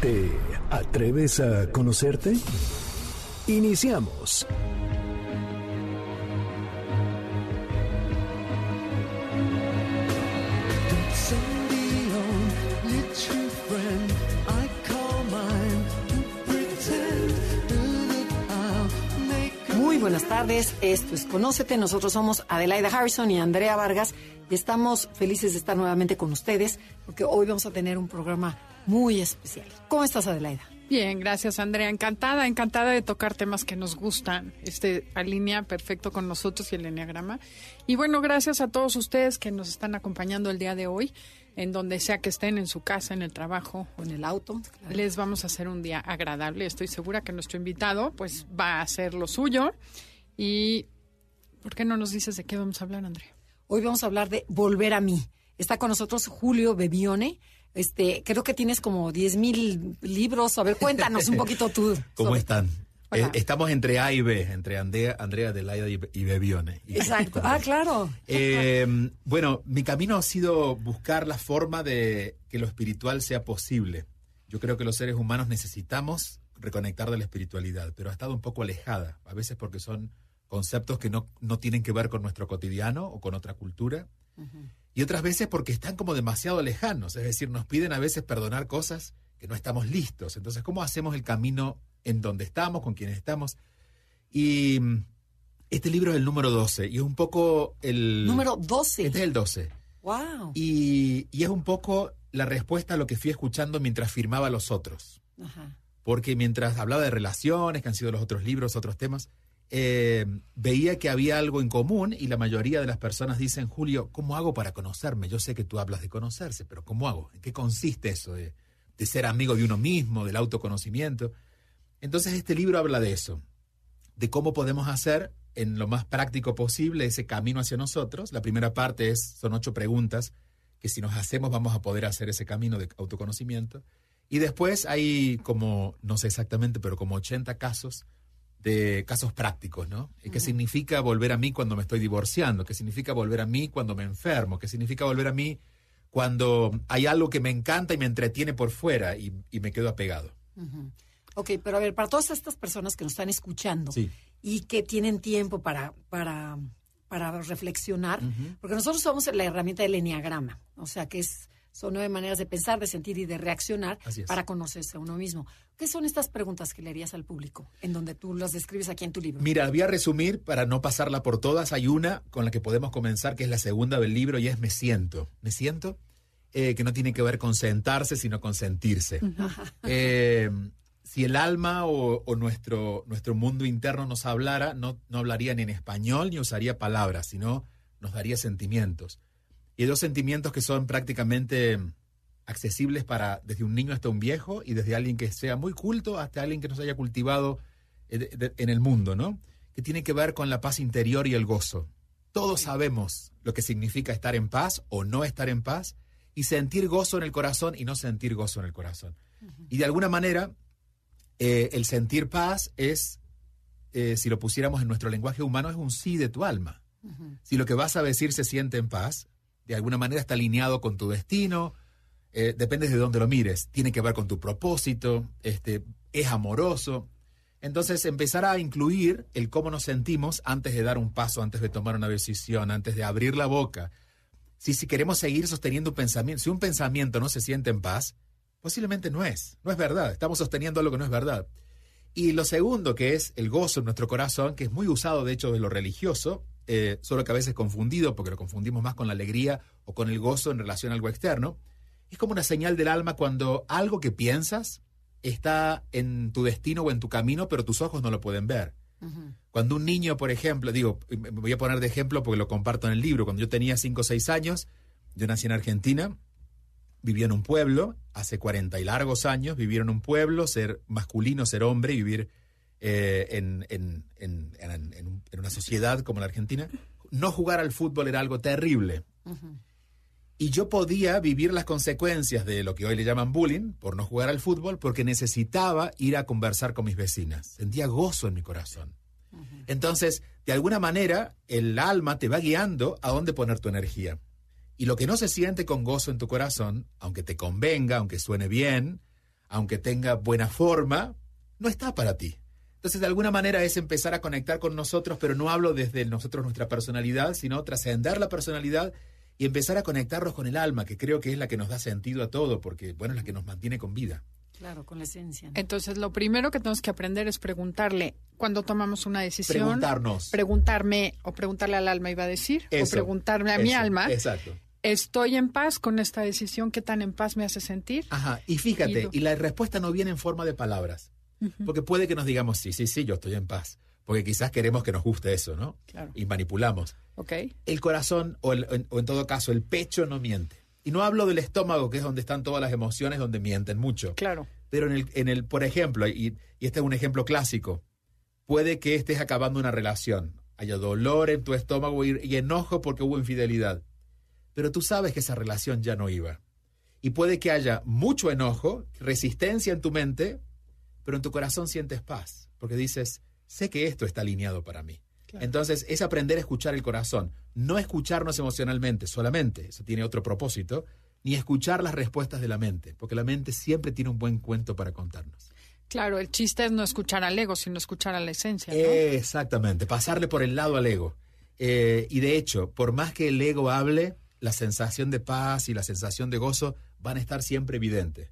¿Te atreves a conocerte? Iniciamos. Muy buenas tardes, esto es Conócete, nosotros somos Adelaida Harrison y Andrea Vargas y estamos felices de estar nuevamente con ustedes porque hoy vamos a tener un programa muy especial. ¿Cómo estás Adelaida? Bien, gracias Andrea. Encantada, encantada de tocar temas que nos gustan. Este alinea perfecto con nosotros y el enneagrama. Y bueno, gracias a todos ustedes que nos están acompañando el día de hoy, en donde sea que estén, en su casa, en el trabajo o en el auto. Les vamos a hacer un día agradable. Estoy segura que nuestro invitado pues va a hacer lo suyo. Y ¿por qué no nos dices de qué vamos a hablar, Andrea? Hoy vamos a hablar de volver a mí. Está con nosotros Julio Bebione este, creo que tienes como 10 mil libros. A ver, cuéntanos un poquito tú. ¿Cómo están? Eh, estamos entre A y B, entre Andrea, Andrea Delaida y, y Bebione. Exacto. ah, claro. Eh, bueno, mi camino ha sido buscar la forma de que lo espiritual sea posible. Yo creo que los seres humanos necesitamos reconectar de la espiritualidad, pero ha estado un poco alejada, a veces porque son conceptos que no, no tienen que ver con nuestro cotidiano o con otra cultura y otras veces porque están como demasiado lejanos, es decir, nos piden a veces perdonar cosas que no estamos listos. Entonces, ¿cómo hacemos el camino en donde estamos, con quienes estamos? Y mm, este libro es el número 12 y es un poco el... Número 12. Este es el 12. Wow. Y, y es un poco la respuesta a lo que fui escuchando mientras firmaba los otros. Ajá. Porque mientras hablaba de relaciones, que han sido los otros libros, otros temas, eh, veía que había algo en común y la mayoría de las personas dicen, Julio, ¿cómo hago para conocerme? Yo sé que tú hablas de conocerse, pero ¿cómo hago? ¿En qué consiste eso de, ser amigo de uno mismo, del autoconocimiento? Entonces este libro habla de eso, de cómo podemos hacer en lo más práctico posible ese camino hacia nosotros. La primera parte es, son ocho preguntas que si nos hacemos vamos a poder hacer ese camino de autoconocimiento. Y después hay como, no sé exactamente, pero como 80 casos de casos prácticos, ¿no? ¿Qué significa volver a mí cuando me estoy divorciando? ¿Qué significa volver a mí cuando me enfermo? ¿Qué significa volver a mí cuando hay algo que me encanta y me entretiene por fuera y, me quedo apegado? Ok, pero a ver, para todas estas personas que nos están escuchando y que tienen tiempo para, para, para reflexionar, porque nosotros somos la herramienta del enneagrama, o sea, que es son nueve maneras de pensar, de sentir y de reaccionar para conocerse a uno mismo. ¿Qué son estas preguntas que le harías al público, en donde tú las describes aquí en tu libro? Mira, voy a resumir para no pasarla por todas. Hay una con la que podemos comenzar, que es la segunda del libro, y es Me siento. ¿Me siento? Eh, que no tiene que ver con sentarse, sino con sentirse. Eh, si el alma o, nuestro, nuestro mundo interno nos hablara, no, no hablaría ni en español ni usaría palabras, sino nos daría sentimientos. Y dos sentimientos que son prácticamente accesibles para desde un niño hasta un viejo y desde alguien que sea muy culto hasta alguien que nos haya cultivado eh, en el mundo, ¿no? Que tiene que ver con la paz interior y el gozo. Todos sabemos lo que significa estar en paz o no estar en paz y sentir gozo en el corazón y no sentir gozo en el corazón. Y de alguna manera, eh, el sentir paz es, eh, si lo pusiéramos en nuestro lenguaje humano, es un sí de tu alma. Si lo que vas a decir se siente en paz, de alguna manera está alineado con tu destino, eh, depende de dónde lo mires, tiene que ver con tu propósito, este, es amoroso. Entonces empezar a incluir el cómo nos sentimos antes de dar un paso, antes de tomar una decisión, antes de abrir la boca. Si, si queremos seguir sosteniendo un pensamiento, si un pensamiento no se siente en paz, posiblemente no es, no es verdad, estamos sosteniendo algo que no es verdad. Y lo segundo, que es el gozo en nuestro corazón, que es muy usado de hecho de lo religioso, eh, solo que a veces confundido, porque lo confundimos más con la alegría o con el gozo en relación a algo externo. Es como una señal del alma cuando algo que piensas está en tu destino o en tu camino, pero tus ojos no lo pueden ver. Cuando un niño, por ejemplo, digo, me voy a poner de ejemplo porque lo comparto en el libro, cuando yo tenía 5 o 6 años, yo nací en Argentina, viví en un pueblo, hace 40 y largos años, vivir en un pueblo, ser masculino, ser hombre, vivir eh, en, en, en, en, una sociedad como la Argentina, no jugar al fútbol era algo terrible. Y yo podía vivir las consecuencias de lo que hoy le llaman bullying por no jugar al fútbol porque necesitaba ir a conversar con mis vecinas. Sentía gozo en mi corazón. Entonces, de alguna manera, el alma te va guiando a dónde poner tu energía. Y lo que no se siente con gozo en tu corazón, aunque te convenga, aunque suene bien, aunque tenga buena forma, no está para ti. Entonces, de alguna manera es empezar a conectar con nosotros, pero no hablo desde nosotros nuestra personalidad, sino trascender la personalidad y empezar a conectarnos con el alma, que creo que es la que nos da sentido a todo, porque, bueno, es la que nos mantiene con vida. Claro, con la esencia. Entonces, lo primero que tenemos que aprender es preguntarle cuando tomamos una decisión. Preguntarnos. Preguntarme o preguntarle al alma, iba a decir, o preguntarme a mi alma. Exacto. ¿Estoy en paz con esta decisión? ¿Qué tan en paz me hace sentir? Ajá, y fíjate, y, la respuesta no viene en forma de palabras. Porque puede que nos digamos, sí, sí, sí, yo estoy en paz. Porque quizás queremos que nos guste eso, ¿no? Claro. Y manipulamos. Ok. El corazón, o, en, todo caso, el pecho no miente. Y no hablo del estómago, que es donde están todas las emociones, donde mienten mucho. Claro. Pero en el, en el por ejemplo, y, este es un ejemplo clásico, puede que estés acabando una relación, haya dolor en tu estómago y enojo porque hubo infidelidad. Pero tú sabes que esa relación ya no iba. Y puede que haya mucho enojo, resistencia en tu mente, pero en tu corazón sientes paz, porque dices, sé que esto está alineado para mí. Entonces, es aprender a escuchar el corazón, no escucharnos emocionalmente solamente, eso tiene otro propósito, ni escuchar las respuestas de la mente, porque la mente siempre tiene un buen cuento para contarnos. Claro, el chiste es no escuchar al ego, sino escuchar a la esencia. Exactamente, pasarle por el lado al ego. Eh, y de hecho, por más que el ego hable, la sensación de paz y la sensación de gozo van a estar siempre evidentes.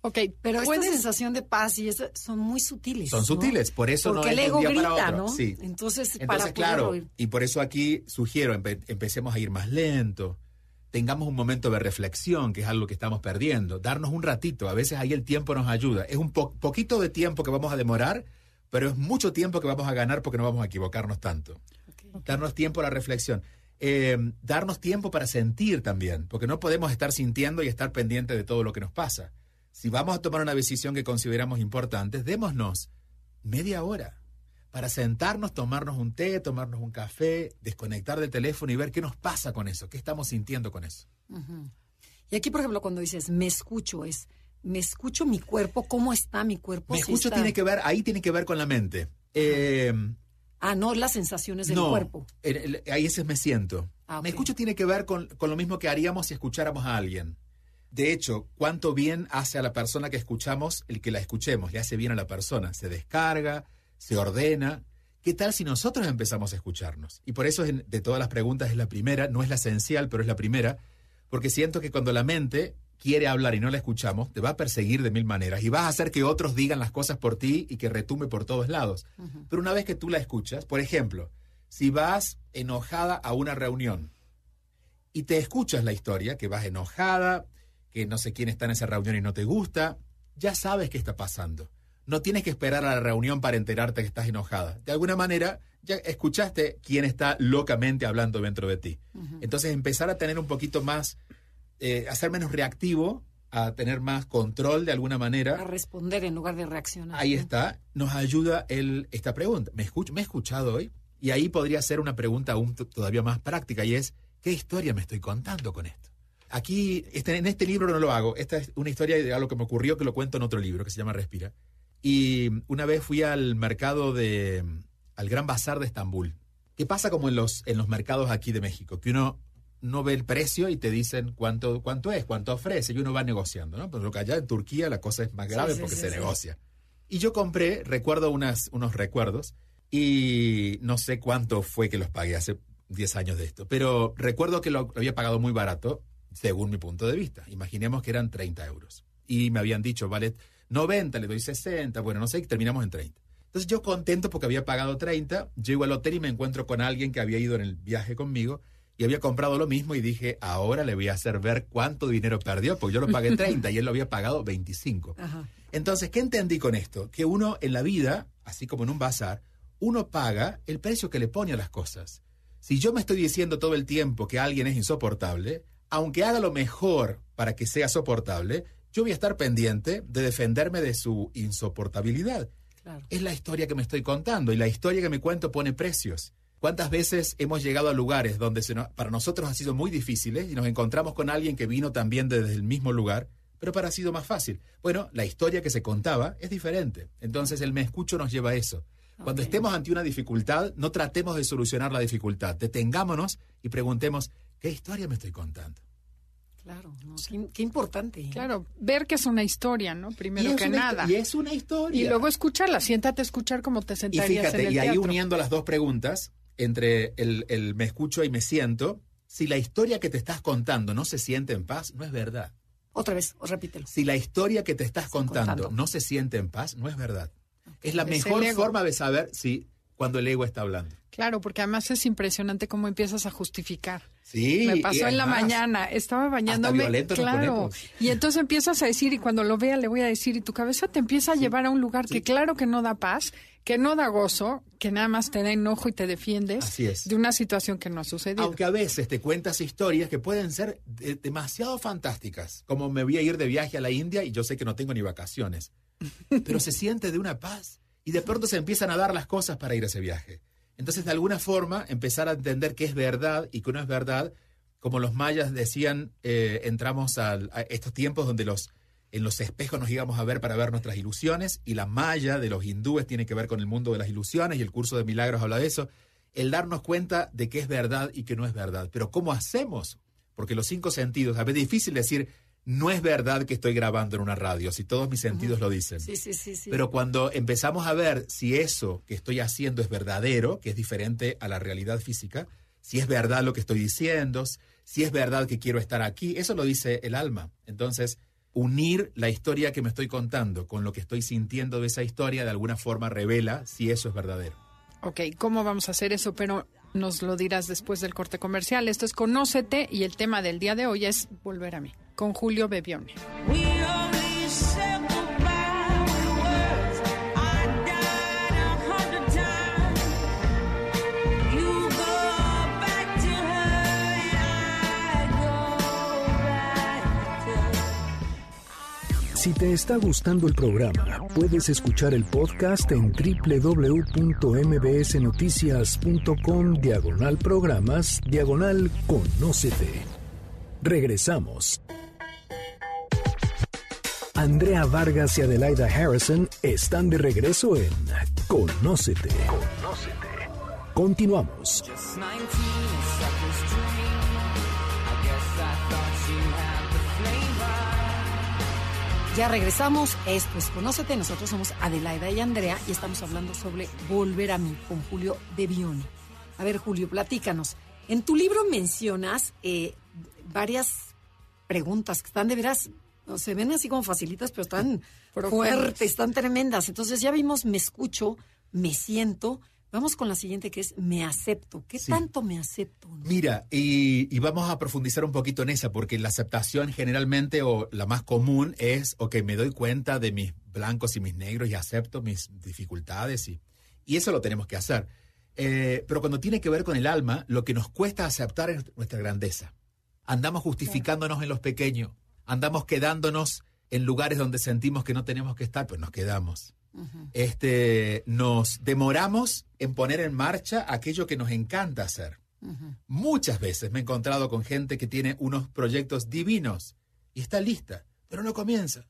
Ok, pero esta sensación de paz y eso son muy sutiles. Son sutiles, por eso Porque no el ego grita, para ¿no? Sí. Entonces, para claro, y por eso aquí sugiero, empecemos a ir más lento, tengamos un momento de reflexión, que es algo que estamos perdiendo, darnos un ratito, a veces ahí el tiempo nos ayuda. Es un poquito de tiempo que vamos a demorar, pero es mucho tiempo que vamos a ganar porque no vamos a equivocarnos tanto. Darnos tiempo a la reflexión. Eh, darnos tiempo para sentir también, porque no podemos estar sintiendo y estar pendiente de todo lo que nos pasa si vamos a tomar una decisión que consideramos importante, démonos media hora para sentarnos, tomarnos un té, tomarnos un café, desconectar del teléfono y ver qué nos pasa con eso, qué estamos sintiendo con eso. Y aquí, por ejemplo, cuando dices me escucho, es me escucho mi cuerpo, cómo está mi cuerpo. Me escucho tiene que ver, ahí tiene que ver con la mente. Eh, ah, no las sensaciones del no, cuerpo. ahí ese me siento. Ah, me escucho tiene que ver con, con lo mismo que haríamos si escucháramos a alguien. De hecho, cuánto bien hace a la persona que escuchamos el que la escuchemos, le hace bien a la persona, se descarga, se ordena. ¿Qué tal si nosotros empezamos a escucharnos? Y por eso de todas las preguntas es la primera, no es la esencial, pero es la primera, porque siento que cuando la mente quiere hablar y no la escuchamos, te va a perseguir de mil maneras y vas a hacer que otros digan las cosas por ti y que retume por todos lados. Pero una vez que tú la escuchas, por ejemplo, si vas enojada a una reunión y te escuchas la historia, que vas enojada, que no sé quién está en esa reunión y no te gusta, ya sabes qué está pasando. No tienes que esperar a la reunión para enterarte que estás enojada. De alguna manera, ya escuchaste quién está locamente hablando dentro de ti. Entonces, empezar a tener un poquito más, eh, a ser menos reactivo, a tener más control de alguna manera. A responder en lugar de reaccionar. Ahí está, nos ayuda el, esta pregunta. ¿Me, ¿Me he escuchado hoy? Y ahí podría ser una pregunta aún todavía más práctica y es, ¿qué historia me estoy contando con esto? Aquí, este, en este libro no lo hago. Esta es una historia de algo que me ocurrió que lo cuento en otro libro que se llama Respira. Y una vez fui al mercado de. al Gran Bazar de Estambul. ¿Qué pasa como en los, en los mercados aquí de México? Que uno no ve el precio y te dicen cuánto, cuánto es, cuánto ofrece, y uno va negociando, ¿no? Pero que allá en Turquía la cosa es más grave porque se negocia. Y yo compré, recuerdo unas, unos recuerdos, y no sé cuánto fue que los pagué hace 10 años de esto, pero recuerdo que lo había pagado muy barato según mi punto de vista. Imaginemos que eran 30 euros. Y me habían dicho, vale 90, le doy 60, bueno, no sé, terminamos en 30. Entonces yo contento porque había pagado 30, llego al hotel y me encuentro con alguien que había ido en el viaje conmigo y había comprado lo mismo y dije, ahora le voy a hacer ver cuánto dinero perdió, porque yo lo pagué 30 y él lo había pagado 25. Entonces, ¿qué entendí con esto? Que uno en la vida, así como en un bazar, uno paga el precio que le pone a las cosas. Si yo me estoy diciendo todo el tiempo que alguien es insoportable, aunque haga lo mejor para que sea soportable, yo voy a estar pendiente de defenderme de su insoportabilidad. Es la historia que me estoy contando y la historia que me cuento pone precios. ¿Cuántas veces hemos llegado a lugares donde para nosotros ha sido muy difícil y nos encontramos con alguien que vino también desde el mismo lugar, pero para ha sido más fácil? Bueno, la historia que se contaba es diferente. Entonces el me escucho nos lleva a eso. Cuando estemos ante una dificultad, no tratemos de solucionar la dificultad. Detengámonos y preguntemos, ¿qué historia me estoy contando? Claro, qué, importante. Claro, ver que es una historia, ¿no? Primero que nada. Y es una historia. Y luego escucharla, siéntate a escuchar como te sentarías y fíjate, en el Y ahí uniendo las dos preguntas, entre el, el me escucho y me siento, si la historia que te estás contando no se siente en paz, no es verdad. Otra vez, repítelo. Si la historia que te estás contando, no se siente en paz, no es verdad. Es la mejor forma de saber si cuando el ego está hablando. Claro, porque además es impresionante cómo empiezas a justificar. Sí. Me pasó en la mañana, estaba bañándome. claro. Y entonces empiezas a decir, y cuando lo vea le voy a decir, y tu cabeza te empieza a llevar a un lugar que claro que no da paz, que no da gozo, que nada más te da enojo y te defiendes de una situación que no ha sucedido. Aunque a veces te cuentas historias que pueden ser demasiado fantásticas, como me voy a ir de viaje a la India y yo sé que no tengo ni vacaciones, pero se siente de una paz y de pronto se empiezan a dar las cosas para ir a ese viaje. Entonces, de alguna forma, empezar a entender qué es verdad y qué no es verdad, como los mayas decían, eh, entramos a, estos tiempos donde los, en los espejos nos íbamos a ver para ver nuestras ilusiones, y la maya de los hindúes tiene que ver con el mundo de las ilusiones, y el curso de milagros habla de eso, el darnos cuenta de qué es verdad y qué no es verdad. Pero ¿cómo hacemos? Porque los cinco sentidos, a veces es difícil decir, no es verdad que estoy grabando en una radio, si todos mis sentidos lo dicen. Sí, sí, sí, Pero cuando empezamos a ver si eso que estoy haciendo es verdadero, que es diferente a la realidad física, si es verdad lo que estoy diciendo, si es verdad que quiero estar aquí, eso lo dice el alma. Entonces, unir la historia que me estoy contando con lo que estoy sintiendo de esa historia de alguna forma revela si eso es verdadero. Ok, ¿cómo vamos a hacer eso? Pero nos lo dirás después del corte comercial. Esto es Conócete y el tema del día de hoy es Volver a mí, con Julio Bebione. Si te está gustando el programa, puedes escuchar el podcast en www.mbsnoticias.com diagonal programas diagonal conócete. Regresamos. Andrea Vargas y Adelaida Harrison están de regreso en Conócete. Conócete. Continuamos. Ya regresamos. Esto es Conócete. Nosotros somos Adelaida y Andrea y estamos hablando sobre Volver a mí con Julio Bebione. A ver, Julio, platícanos. En tu libro mencionas eh, varias preguntas que están de veras, se ven así como facilitas, pero están fuertes, están tremendas. Entonces ya vimos, me escucho, me siento, Vamos con la siguiente que es me acepto. ¿Qué tanto me acepto? Mira, y, vamos a profundizar un poquito en esa, porque la aceptación generalmente o la más común es, ok, me doy cuenta de mis blancos y mis negros y acepto mis dificultades y, y eso lo tenemos que hacer. Eh, pero cuando tiene que ver con el alma, lo que nos cuesta aceptar es nuestra grandeza. Andamos justificándonos en los pequeños, andamos quedándonos en lugares donde sentimos que no tenemos que estar, pues nos quedamos este, nos demoramos en poner en marcha aquello que nos encanta hacer. Muchas veces me he encontrado con gente que tiene unos proyectos divinos y está lista, pero no comienza.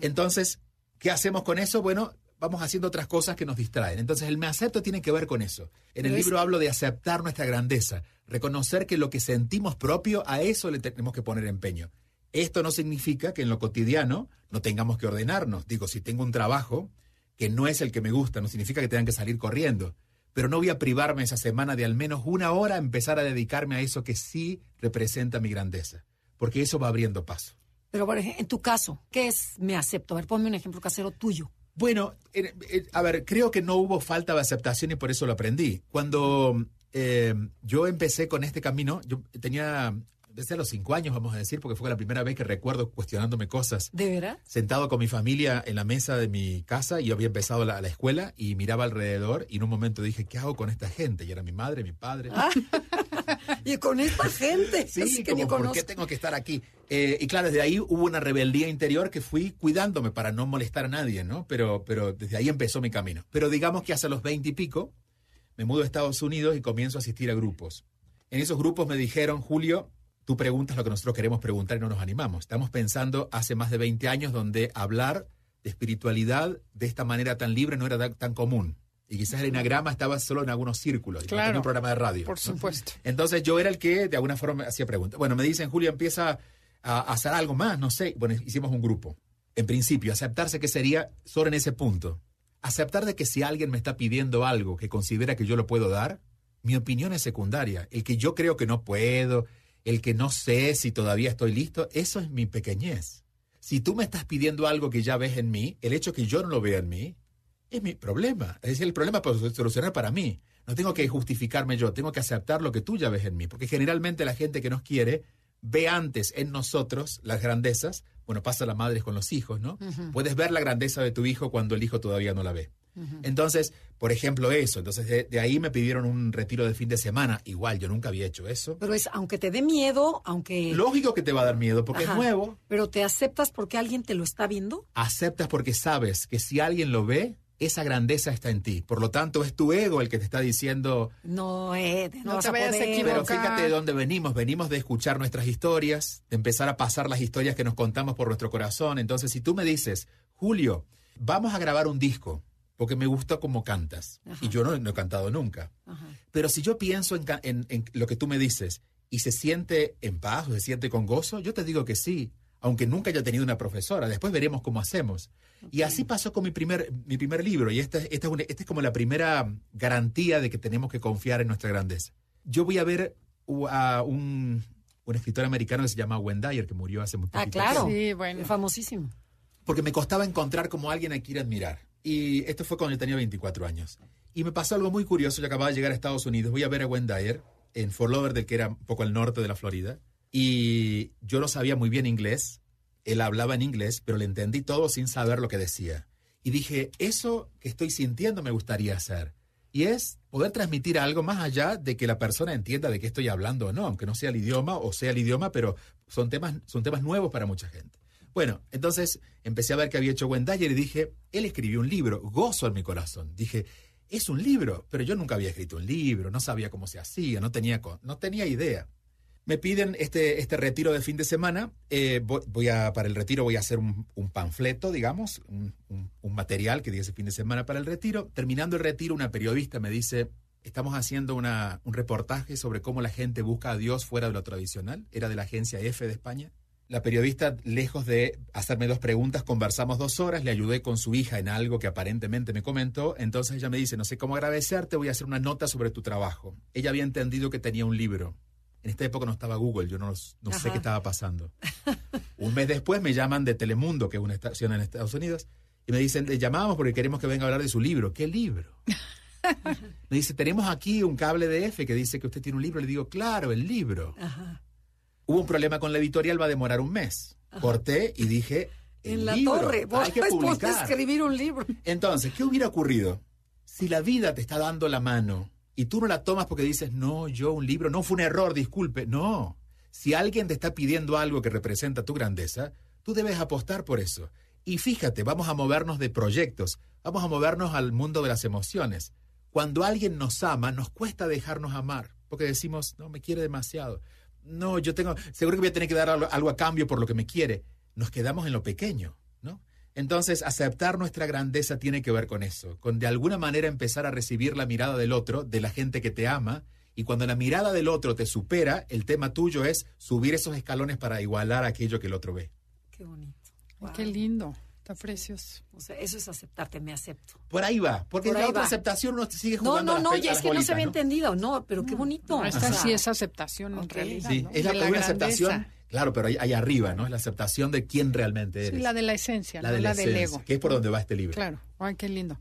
Entonces, ¿qué hacemos con eso? Bueno, vamos haciendo otras cosas que nos distraen. Entonces, el me acepto tiene que ver con eso. En el libro hablo de aceptar nuestra grandeza, reconocer que lo que sentimos propio, a eso le tenemos que poner empeño. Esto no significa que en lo cotidiano no tengamos que ordenarnos. Digo, si tengo un trabajo que no es el que me gusta, no significa que tengan que salir corriendo. Pero no voy a privarme esa semana de al menos una hora a empezar a dedicarme a eso que sí representa mi grandeza. Porque eso va abriendo paso. Pero, por ejemplo, en tu caso, ¿qué es me acepto? A ver, ponme un ejemplo casero tuyo. Bueno, a ver, creo que no hubo falta de aceptación y por eso lo aprendí. Cuando eh, yo empecé con este camino, yo tenía desde los cinco años, vamos a decir, porque fue la primera vez que recuerdo cuestionándome cosas. ¿De verdad? Sentado con mi familia en la mesa de mi casa y yo había empezado la, la escuela y miraba alrededor y en un momento dije, ¿qué hago con esta gente? Y era mi madre, mi padre. Ah. y con esta gente. Sí, que como, ¿por qué tengo que estar aquí? Eh, y claro, desde ahí hubo una rebeldía interior que fui cuidándome para no molestar a nadie, ¿no? Pero, pero desde ahí empezó mi camino. Pero digamos que hace los veinte y pico, me mudo a Estados Unidos y comienzo a asistir a grupos. En esos grupos me dijeron, Julio, tú preguntas lo que nosotros queremos preguntar y no nos animamos. Estamos pensando hace más de 20 años donde hablar de espiritualidad de esta manera tan libre no era tan común. Y quizás el enagrama estaba solo en algunos círculos, claro, en un programa de radio. Por supuesto. Entonces yo era el que de alguna forma hacía preguntas. Bueno, me dicen, Julio, empieza a hacer algo más, no sé. Bueno, hicimos un grupo. En principio, aceptarse que sería solo en ese punto. Aceptar de que si alguien me está pidiendo algo que considera que yo lo puedo dar, mi opinión es secundaria. El que yo creo que no puedo, el que no sé si todavía estoy listo, eso es mi pequeñez. Si tú me estás pidiendo algo que ya ves en mí, el hecho que yo no lo vea en mí, es mi problema. Es decir, el problema para solucionar para mí. No tengo que justificarme yo, tengo que aceptar lo que tú ya ves en mí. Porque generalmente la gente que nos quiere ve antes en nosotros las grandezas. Bueno, pasa la madre con los hijos, ¿no? Puedes ver la grandeza de tu hijo cuando el hijo todavía no la ve. Entonces, por ejemplo, eso. Entonces, de, ahí me pidieron un retiro de fin de semana. Igual, yo nunca había hecho eso. Pero es, aunque te dé miedo, aunque... Lógico que te va a dar miedo, porque es nuevo. Pero ¿te aceptas porque alguien te lo está viendo? Aceptas porque sabes que si alguien lo ve, esa grandeza está en ti. Por lo tanto, es tu ego el que te está diciendo... No, eh, no, te vayas a equivocar. Pero fíjate de dónde venimos. Venimos de escuchar nuestras historias, de empezar a pasar las historias que nos contamos por nuestro corazón. Entonces, si tú me dices, Julio, vamos a grabar un disco porque me gusta cómo cantas. Y yo no, he cantado nunca. Pero si yo pienso en, lo que tú me dices y se siente en paz o se siente con gozo, yo te digo que sí, aunque nunca haya tenido una profesora. Después veremos cómo hacemos. Y así pasó con mi primer, mi primer libro. Y esta, esta, es esta es como la primera garantía de que tenemos que confiar en nuestra grandeza. Yo voy a ver a un, un escritor americano que se llama Wendayer, que murió hace mucho tiempo. Ah, claro. Sí, bueno. Famosísimo. Porque me costaba encontrar como alguien a quien admirar. Y esto fue cuando yo tenía 24 años. Y me pasó algo muy curioso. Yo acababa de llegar a Estados Unidos. Voy a ver a Wayne Dyer en Fort Lauderdale, que era un poco al norte de la Florida. Y yo no sabía muy bien inglés. Él hablaba en inglés, pero le entendí todo sin saber lo que decía. Y dije, eso que estoy sintiendo me gustaría hacer. Y es poder transmitir algo más allá de que la persona entienda de qué estoy hablando o no, aunque no sea el idioma o sea el idioma, pero son temas, son temas nuevos para mucha gente. Bueno, entonces empecé a ver que había hecho Wendayer y dije, él escribió un libro, gozo en mi corazón. Dije, es un libro, pero yo nunca había escrito un libro, no sabía cómo se hacía, no tenía, no tenía idea. Me piden este, este retiro de fin de semana. Eh, voy, a, para el retiro voy a hacer un, panfleto, digamos, un, material que dice fin de semana para el retiro. Terminando el retiro, una periodista me dice, estamos haciendo una, un reportaje sobre cómo la gente busca a Dios fuera de lo tradicional. Era de la agencia F de España. La periodista, lejos de hacerme dos preguntas, conversamos dos horas, le ayudé con su hija en algo que aparentemente me comentó, entonces ella me dice, no sé cómo agradecerte, voy a hacer una nota sobre tu trabajo. Ella había entendido que tenía un libro. En esta época no estaba Google, yo no, no sé qué estaba pasando. un mes después me llaman de Telemundo, que es una estación en Estados Unidos, y me dicen, le llamamos porque queremos que venga a hablar de su libro. ¿Qué libro? me dice, tenemos aquí un cable de F que dice que usted tiene un libro. Le digo, claro, el libro. Ajá. Hubo un problema con la editorial, va a demorar un mes. Corté y dije, en la torre, vos hay que publicar. escribir un libro. Entonces, ¿qué hubiera ocurrido? Si la vida te está dando la mano y tú no la tomas porque dices, no, yo un libro, no fue un error, disculpe. No. Si alguien te está pidiendo algo que representa tu grandeza, tú debes apostar por eso. Y fíjate, vamos a movernos de proyectos, vamos a movernos al mundo de las emociones. Cuando alguien nos ama, nos cuesta dejarnos amar, porque decimos, no, me quiere demasiado no, yo tengo, seguro que voy a tener que dar algo, a cambio por lo que me quiere. Nos quedamos en lo pequeño, ¿no? Entonces, aceptar nuestra grandeza tiene que ver con eso, con de alguna manera empezar a recibir la mirada del otro, de la gente que te ama, y cuando la mirada del otro te supera, el tema tuyo es subir esos escalones para igualar aquello que el otro ve. Qué bonito. Qué lindo. Está precioso. O sea, eso es aceptarte, me acepto. Por ahí va, porque la otra aceptación uno sigue jugando No, no, no, ya es que no se había entendido, no, pero qué bonito. esta sí es aceptación en realidad. Sí, es la, primera aceptación, claro, pero ahí, arriba, ¿no? Es la aceptación de quién realmente eres. Sí, la de la esencia, la, de la, del ego. Que es por donde va este libro. Claro, ay, qué lindo.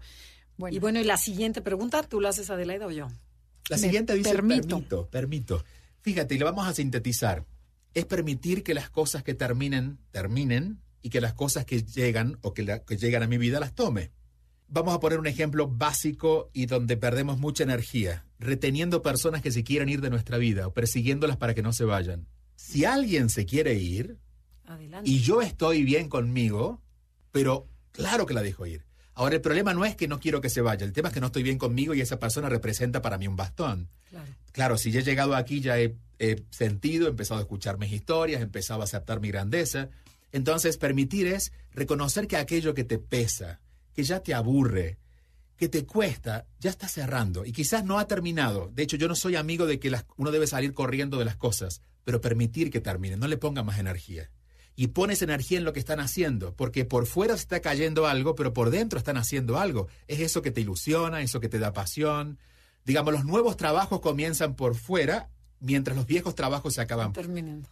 Bueno. Y bueno, y la siguiente pregunta, ¿tú la haces Adelaida o yo? La siguiente dice permito. permito, permito. Fíjate, y lo vamos a sintetizar. Es permitir que las cosas que terminen, terminen, y que las cosas que llegan o que, llegan a mi vida las tome. vamos a poner un ejemplo básico y donde perdemos mucha energía, reteniendo personas que se quieran ir de nuestra vida o persiguiéndolas para que no se vayan. Si alguien se quiere ir y yo estoy bien conmigo, pero claro que la dejo ir. Ahora, el problema no es que no quiero que se vaya, el tema es que no estoy bien conmigo y esa persona representa para mí un bastón. Claro, si ya he llegado aquí, ya he, he sentido, he empezado a escuchar mis historias, he empezado a aceptar mi grandeza. Entonces, permitir es reconocer que aquello que te pesa, que ya te aburre, que te cuesta, ya está cerrando y quizás no ha terminado. De hecho, yo no soy amigo de que uno debe salir corriendo de las cosas, pero permitir que termine, no le ponga más energía. Y pones energía en lo que están haciendo, porque por fuera se está cayendo algo, pero por dentro están haciendo algo. Es eso que te ilusiona, eso que te da pasión. Digamos, los nuevos trabajos comienzan por fuera, mientras los viejos trabajos se acaban. Terminando.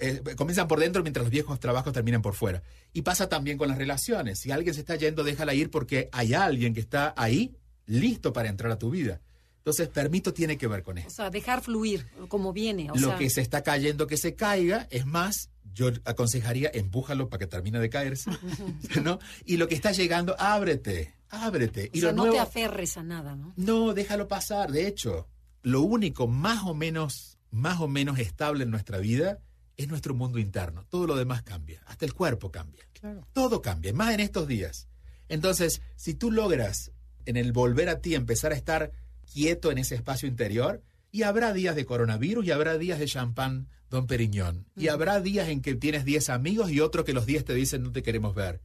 Eh, eh, comienzan por dentro mientras los viejos trabajos terminan por fuera. Y pasa también con las relaciones. Si alguien se está yendo, déjala ir porque hay alguien que está ahí listo para entrar a tu vida. Entonces, permito tiene que ver con eso. O sea, dejar fluir como viene. Lo que se está cayendo, que se caiga. Es más, yo aconsejaría, empújalo para que termine de caerse. ¿no? Y lo que está llegando, ábrete, ábrete. y no te aferres a nada, ¿no? No, déjalo pasar. De hecho, lo único más o menos más o menos estable en nuestra vida es nuestro mundo interno. Todo lo demás cambia, hasta el cuerpo cambia. Todo cambia, más en estos días. Entonces, si tú logras en el volver a ti empezar a estar quieto en ese espacio interior, y habrá días de coronavirus y habrá días de champán Don Periñón. Y habrá días en que tienes 10 amigos y otro que los 10 te dicen no te queremos ver.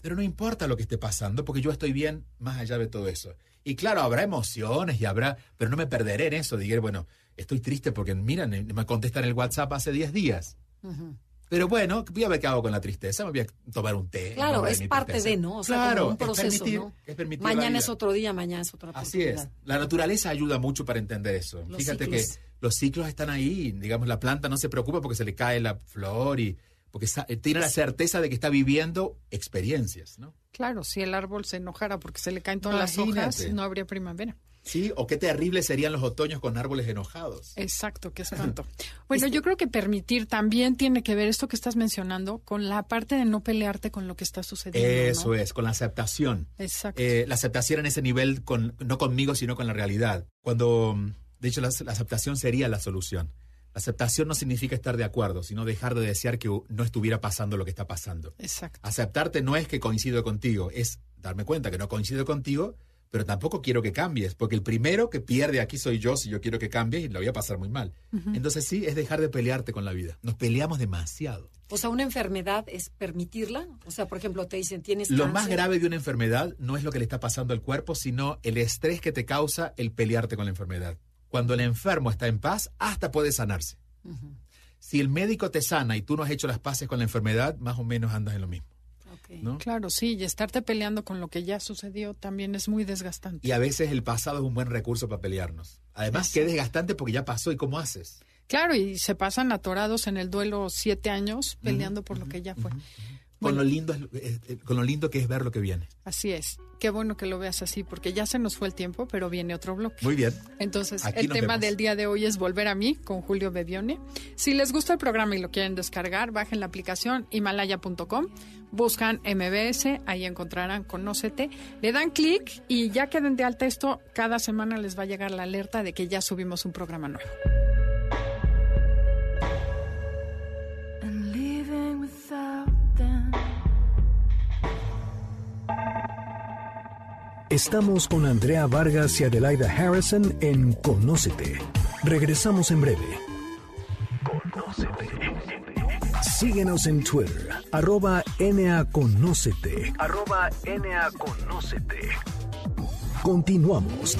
Pero no importa lo que esté pasando, porque yo estoy bien más allá de todo eso. Y claro, habrá emociones y habrá, pero no me perderé en eso. Digo, bueno, estoy triste porque, mira, me contestan el WhatsApp hace 10 días. Pero bueno, voy a ver qué hago con la tristeza, me voy a tomar un té. Claro, es parte de, ¿no? O sea, claro, un proceso, ¿no? mañana es otro día, mañana es otra Así es. La naturaleza ayuda mucho para entender eso. Fíjate que los ciclos están ahí, digamos, la planta no se preocupa porque se le cae la flor y porque tiene la certeza de que está viviendo experiencias, ¿no? Claro, si el árbol se enojara porque se le caen todas las hojas, no habría primavera. Sí, o qué terribles serían los otoños con árboles enojados. Exacto, qué espanto. Bueno, yo creo que permitir también tiene que ver esto que estás mencionando con la parte de no pelearte con lo que está sucediendo. Eso es, con la aceptación. Exacto. Eh, la aceptación en ese nivel, con, no conmigo, sino con la realidad. Cuando, de hecho, la, aceptación sería la solución. La aceptación no significa estar de acuerdo, sino dejar de desear que no estuviera pasando lo que está pasando. Exacto. Aceptarte no es que coincido contigo, es darme cuenta que no coincido contigo, pero tampoco quiero que cambies, porque el primero que pierde aquí soy yo si yo quiero que cambie y lo voy a pasar muy mal. Entonces sí, es dejar de pelearte con la vida. Nos peleamos demasiado. O sea, una enfermedad es permitirla. O sea, por ejemplo, te dicen, tienes... Lo más grave de una enfermedad no es lo que le está pasando al cuerpo, sino el estrés que te causa el pelearte con la enfermedad. Cuando el enfermo está en paz, hasta puede sanarse. Si el médico te sana y tú no has hecho las paces con la enfermedad, más o menos andas en lo mismo. Claro, sí, y estarte peleando con lo que ya sucedió también es muy desgastante. Y a veces el pasado es un buen recurso para pelearnos. Además, qué desgastante porque ya pasó y cómo haces. Claro, y se pasan atorados en el duelo siete años peleando por lo que ya fue. Con, lo lindo, con lo lindo que es ver lo que viene. Así es. Qué bueno que lo veas así, porque ya se nos fue el tiempo, pero viene otro bloque. Muy bien. Entonces, el tema del día de hoy es Volver a mí con Julio Bebione. Si les gusta el programa y lo quieren descargar, bajen la aplicación himalaya.com, buscan MBS, ahí encontrarán Conócete, le dan clic y ya queden de alta esto, cada semana les va a llegar la alerta de que ya subimos un programa nuevo. Estamos con Andrea Vargas y Adelaida Harrison en Conócete. Regresamos en breve. Conócete. Síguenos en Twitter, arroba NAConócete. Arroba NAConócete. Continuamos.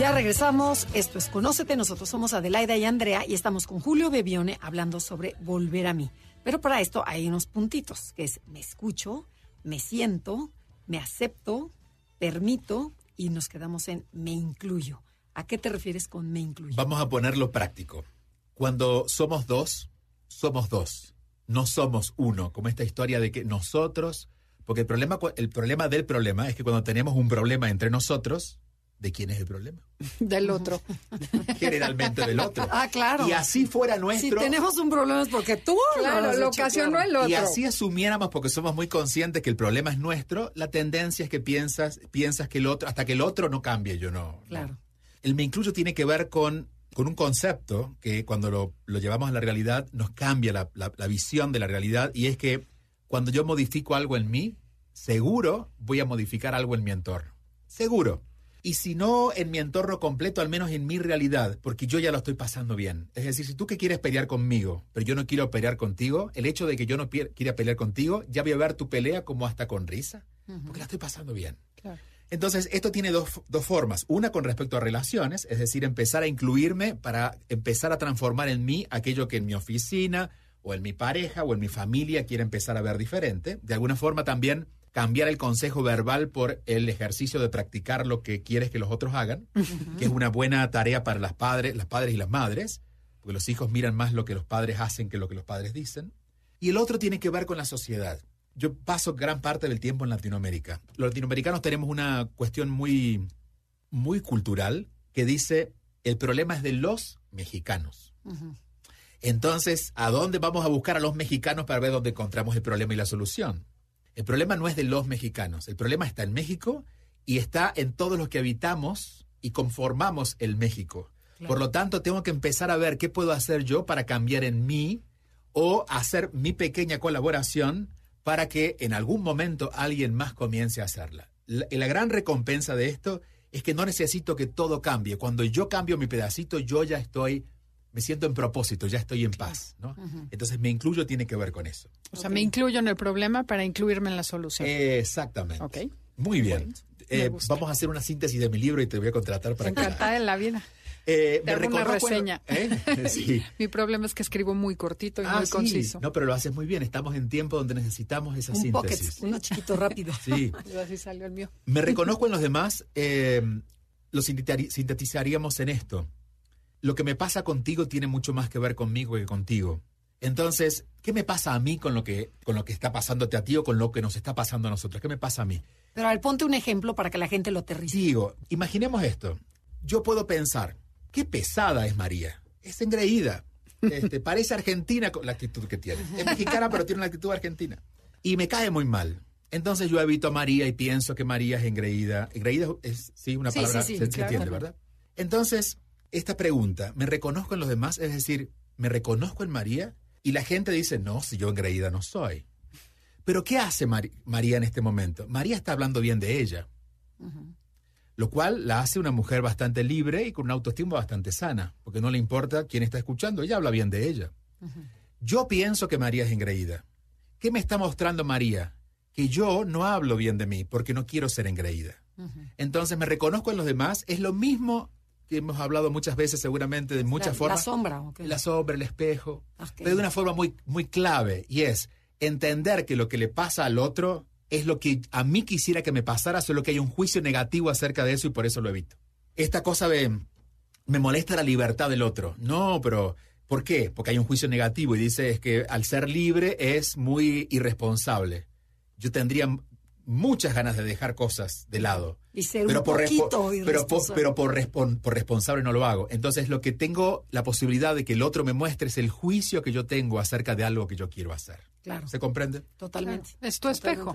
Ya regresamos, esto es Conócete, nosotros somos Adelaida y Andrea y estamos con Julio Bebione hablando sobre volver a mí. Pero para esto hay unos puntitos, que es me escucho, me siento, me acepto, permito y nos quedamos en me incluyo. ¿A qué te refieres con me incluyo? Vamos a ponerlo práctico. Cuando somos dos, somos dos. No somos uno, como esta historia de que nosotros, porque el problema, el problema del problema es que cuando tenemos un problema entre nosotros, ¿De quién es el problema? Del otro. Generalmente del otro. Ah, claro. Y así fuera nuestro. Si tenemos un problema es porque tú claro, lo, ocasionó el otro. Y así asumiéramos, porque somos muy conscientes que el problema es nuestro, la tendencia es que piensas, piensas que el otro, hasta que el otro no cambie, yo no. Claro. El me incluyo tiene que ver con, con un concepto que cuando lo, lo llevamos a la realidad nos cambia la, la visión de la realidad y es que cuando yo modifico algo en mí, seguro voy a modificar algo en mi entorno. Seguro. Y si no en mi entorno completo, al menos en mi realidad, porque yo ya lo estoy pasando bien. Es decir, si tú que quieres pelear conmigo, pero yo no quiero pelear contigo, el hecho de que yo no quiera pelear contigo, ya voy a ver tu pelea como hasta con risa, porque la estoy pasando bien. Entonces, esto tiene dos, dos, formas. Una con respecto a relaciones, es decir, empezar a incluirme para empezar a transformar en mí aquello que en mi oficina o en mi pareja o en mi familia quiere empezar a ver diferente. De alguna forma también cambiar el consejo verbal por el ejercicio de practicar lo que quieres que los otros hagan, que es una buena tarea para las padres, las padres y las madres, porque los hijos miran más lo que los padres hacen que lo que los padres dicen. Y el otro tiene que ver con la sociedad. Yo paso gran parte del tiempo en Latinoamérica. Los latinoamericanos tenemos una cuestión muy, muy cultural que dice el problema es de los mexicanos. Entonces, ¿a dónde vamos a buscar a los mexicanos para ver dónde encontramos el problema y la solución? El problema no es de los mexicanos, el problema está en México y está en todos los que habitamos y conformamos el México. Por lo tanto, tengo que empezar a ver qué puedo hacer yo para cambiar en mí o hacer mi pequeña colaboración para que en algún momento alguien más comience a hacerla. La, la, gran recompensa de esto es que no necesito que todo cambie. Cuando yo cambio mi pedacito, yo ya estoy me siento en propósito, ya estoy en paz, ¿no? Entonces me incluyo tiene que ver con eso. O sea, me incluyo en el problema para incluirme en la solución. exactamente. Ok. Muy bien. Eh, vamos a hacer una síntesis de mi libro y te voy a contratar para Encantada en la vida. Eh, me una reseña. ¿eh? sí. Mi problema es que escribo muy cortito y ah, muy conciso. No, pero lo haces muy bien. Estamos en tiempo donde necesitamos esa un síntesis. Pocket, uno chiquito rápido. Sí. Así salió el mío. Me reconozco en los demás. Eh, lo sintetizaríamos en esto lo que me pasa contigo tiene mucho más que ver conmigo que contigo. Entonces, ¿qué me pasa a mí con lo que, con lo que está pasándote a ti o con lo que nos está pasando a nosotros? ¿Qué me pasa a mí? Pero a ver, ponte un ejemplo para que la gente lo aterrice. Digo, imaginemos esto. Yo puedo pensar, qué pesada es María. Es engreída. Este, parece argentina con la actitud que tiene. Es mexicana, pero tiene una actitud argentina. Y me cae muy mal. Entonces yo evito a María y pienso que María es engreída. Engreída es, sí, una palabra, se, entiende, ¿verdad? Entonces, esta pregunta, ¿me reconozco en los demás? Es decir, ¿me reconozco en María? Y la gente dice, no, si yo engreída no soy. Pero ¿qué hace María en este momento? María está hablando bien de ella, lo cual la hace una mujer bastante libre y con una autoestima bastante sana, porque no le importa quién está escuchando, ella habla bien de ella. Yo pienso que María es engreída. ¿Qué me está mostrando María? Que yo no hablo bien de mí porque no quiero ser engreída. Entonces me reconozco en los demás, es lo mismo que hemos hablado muchas veces seguramente de muchas formas. La sombra. La sombra, el espejo. Pero de una forma muy, muy clave y es entender que lo que le pasa al otro es lo que a mí quisiera que me pasara, solo que hay un juicio negativo acerca de eso y por eso lo evito. Esta cosa de me molesta la libertad del otro. No, pero ¿por qué? Porque hay un juicio negativo y dice es que al ser libre es muy irresponsable. Yo tendría muchas ganas de dejar cosas de lado. Y ser pero un por poquito pero, pero por, responsable no lo hago. Entonces lo que tengo la posibilidad de que el otro me muestre es el juicio que yo tengo acerca de algo que yo quiero hacer. Claro. ¿Se comprende? Totalmente. Es tu espejo.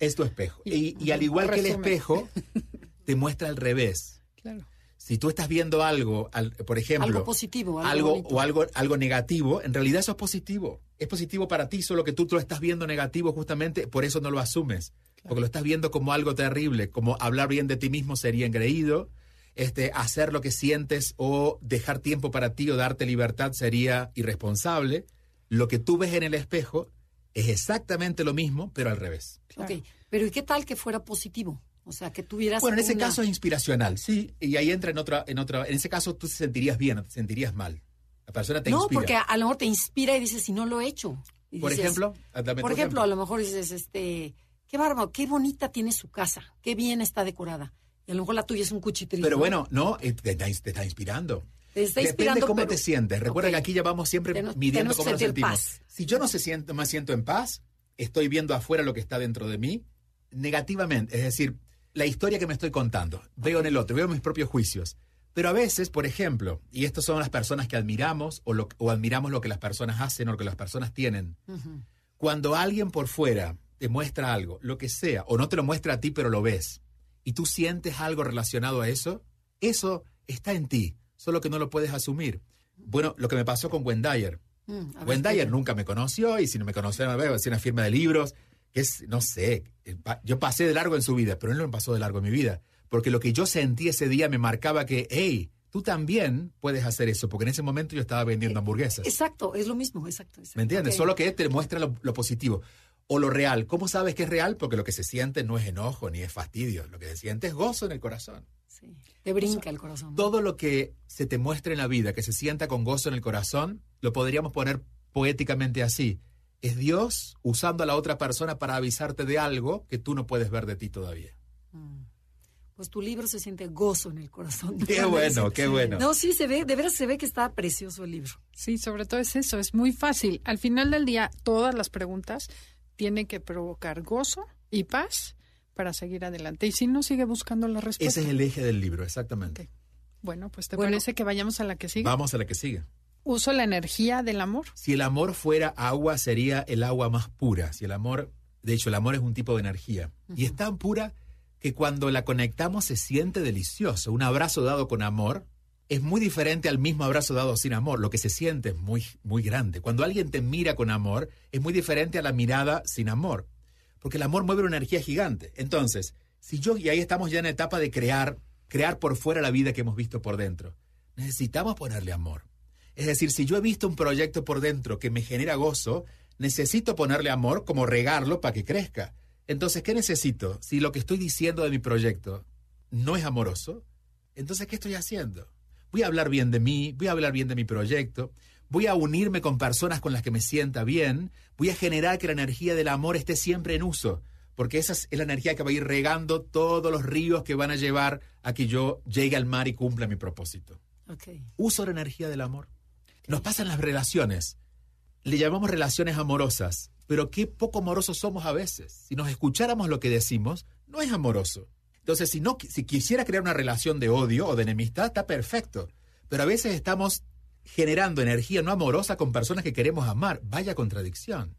Es tu espejo. Y, al igual que el espejo, te muestra al revés. Claro. Si tú estás viendo algo, por ejemplo, algo positivo, algo, o algo, algo negativo, en realidad eso es positivo. Es positivo para ti, solo que tú lo estás viendo negativo justamente, por eso no lo asumes porque lo estás viendo como algo terrible, como hablar bien de ti mismo sería engreído, este, hacer lo que sientes o dejar tiempo para ti o darte libertad sería irresponsable. Lo que tú ves en el espejo es exactamente lo mismo, pero al revés. Ok, pero ¿y qué tal que fuera positivo? O sea, que tuvieras. Bueno, en ese caso es inspiracional, sí. Y ahí entra en otra, en otra. En ese caso tú te sentirías bien, te sentirías mal. La persona te inspira. No, porque a, lo mejor te inspira y dices, si no lo he hecho. por ejemplo, por ejemplo, a lo mejor dices, este, qué bárbaro, qué bonita tiene su casa, qué bien está decorada. Y a lo mejor la tuya es un cuchitril. Pero bueno, no, eh, te, está inspirando. Te está Depende cómo te sientes. Recuerda que aquí ya vamos siempre midiendo cómo nos sentimos. Si yo no se siento, me siento en paz, estoy viendo afuera lo que está dentro de mí negativamente. Es decir, la historia que me estoy contando. Veo en el otro, veo mis propios juicios. Pero a veces, por ejemplo, y estas son las personas que admiramos o, lo, o admiramos lo que las personas hacen o lo que las personas tienen. Cuando alguien por fuera te muestra algo, lo que sea, o no te lo muestra a ti, pero lo ves, y tú sientes algo relacionado a eso, eso está en ti, solo que no lo puedes asumir. Bueno, lo que me pasó con Wendayer. Mm, Wendayer nunca me conoció y si no me conoció, me veo, a una firma de libros, que es, no sé, eh, yo pasé de largo en su vida, pero él no me pasó de largo en mi vida, porque lo que yo sentí ese día me marcaba que, hey, tú también puedes hacer eso, porque en ese momento yo estaba vendiendo eh, hamburguesas. Exacto, es lo mismo, exacto. ¿Me entiendes? Solo que te muestra lo, positivo o lo real. ¿Cómo sabes que es real? Porque lo que se siente no es enojo ni es fastidio, lo que se siente es gozo en el corazón. Sí, te brinca el corazón. Todo lo que se te muestre en la vida, que se sienta con gozo en el corazón, lo podríamos poner poéticamente así. Es Dios usando a la otra persona para avisarte de algo que tú no puedes ver de ti todavía. Mm. Pues tu libro se siente gozo en el corazón. Qué bueno, qué bueno. No, sí, se ve, de veras se ve que está precioso el libro. Sí, sobre todo es eso, es muy fácil. Al final del día, todas las preguntas tienen que provocar gozo y paz para seguir adelante. Y si no, sigue buscando la respuesta. Ese es el eje del libro, exactamente. Bueno, pues ¿te parece que vayamos a la que sigue? Vamos a la que sigue. Uso la energía del amor. Si el amor fuera agua, sería el agua más pura. Si el amor, de hecho, el amor es un tipo de energía. Y es tan pura que cuando la conectamos se siente delicioso. Un abrazo dado con amor es muy diferente al mismo abrazo dado sin amor. Lo que se siente es muy, muy grande. Cuando alguien te mira con amor, es muy diferente a la mirada sin amor. Porque el amor mueve una energía gigante. Entonces, si yo, y ahí estamos ya en la etapa de crear, crear por fuera la vida que hemos visto por dentro, necesitamos ponerle amor. Es decir, si yo he visto un proyecto por dentro que me genera gozo, necesito ponerle amor como regarlo para que crezca. Entonces, ¿qué necesito? Si lo que estoy diciendo de mi proyecto no es amoroso, entonces, ¿qué estoy haciendo? voy a hablar bien de mí, voy a hablar bien de mi proyecto, voy a unirme con personas con las que me sienta bien, voy a generar que la energía del amor esté siempre en uso, porque esa es la energía que va a ir regando todos los ríos que van a llevar a que yo llegue al mar y cumpla mi propósito. Uso la energía del amor. Nos pasan las relaciones. Le llamamos relaciones amorosas, pero qué poco amorosos somos a veces. Si nos escucháramos lo que decimos, no es amoroso. Entonces, si, no, si quisiera crear una relación de odio o de enemistad, está perfecto. Pero a veces estamos generando energía no amorosa con personas que queremos amar. Vaya contradicción.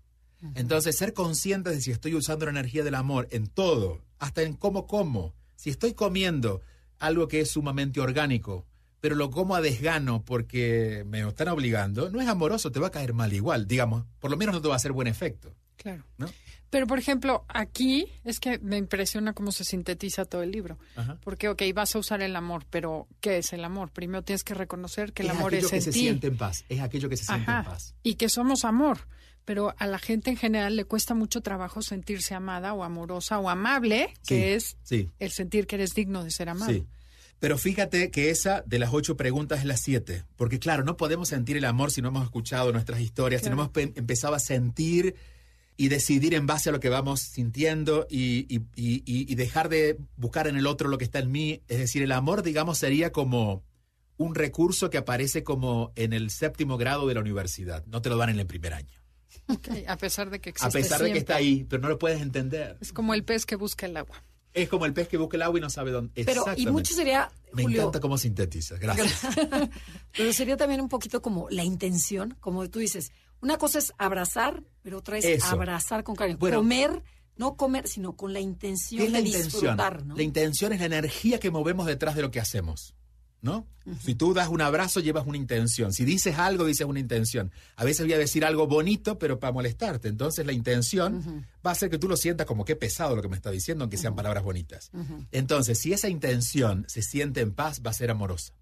Entonces, ser consciente de si estoy usando la energía del amor en todo, hasta en cómo como. Si estoy comiendo algo que es sumamente orgánico, pero lo como a desgano porque me están obligando, no es amoroso, te va a caer mal igual, digamos, por lo menos no te va a hacer buen efecto. Claro. ¿no? Pero, por ejemplo, aquí es que me impresiona cómo se sintetiza todo el libro. Porque, ok, vas a usar el amor, pero ¿qué es el amor? Primero tienes que reconocer que el amor es aquello que se siente en paz. Es aquello que se siente en paz. Y que somos amor. Pero a la gente en general le cuesta mucho trabajo sentirse amada o amorosa o amable, que es el sentir que eres digno de ser amado. Sí. Pero fíjate que esa de las ocho preguntas es la siete. Porque, claro, no podemos sentir el amor si no hemos escuchado nuestras historias, si no hemos empezado a sentir y decidir en base a lo que vamos sintiendo y, dejar de buscar en el otro lo que está en mí. Es decir, el amor, digamos, sería como un recurso que aparece como en el séptimo grado de la universidad. No te lo dan en el primer año. a pesar de que existe. A pesar de que está ahí, pero no lo puedes entender. Es como el pez que busca el agua. Es como el pez que busca el agua y no sabe dónde. Pero, y mucho sería. Me encanta cómo sintetizas. Gracias. pero sería también un poquito como la intención, como tú dices una cosa es abrazar, pero otra es abrazar con cariño. comer, no comer, sino con la intención de disfrutar. La intención es la energía que movemos detrás de lo que hacemos. ¿No? Si tú das un abrazo, llevas una intención. Si dices algo, dices una intención. A veces voy a decir algo bonito, pero para molestarte. Entonces la intención va a hacer que tú lo sientas como que pesado lo que me está diciendo, aunque sean palabras bonitas. Entonces, si esa intención se siente en paz, va a ser amorosa.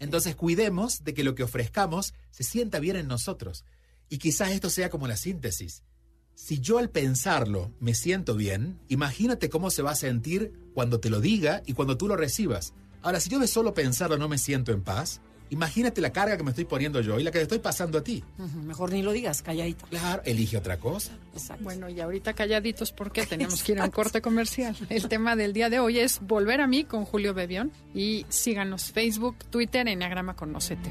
Entonces, cuidemos de que lo que ofrezcamos se sienta bien en nosotros. Y quizás esto sea como la síntesis. Si yo al pensarlo me siento bien, imagínate cómo se va a sentir cuando te lo diga y cuando tú lo recibas. Ahora, si yo de solo pensarlo no me siento en paz, imagínate la carga que me estoy poniendo yo y la que te estoy pasando a ti. mejor ni lo digas, calladito. Claro, elige otra cosa. Bueno, y ahorita calladitos porque tenemos que ir a un corte comercial. El tema del día de hoy es Volver a mí con Julio Bebión y síganos Facebook, Twitter, Enneagrama Conocete.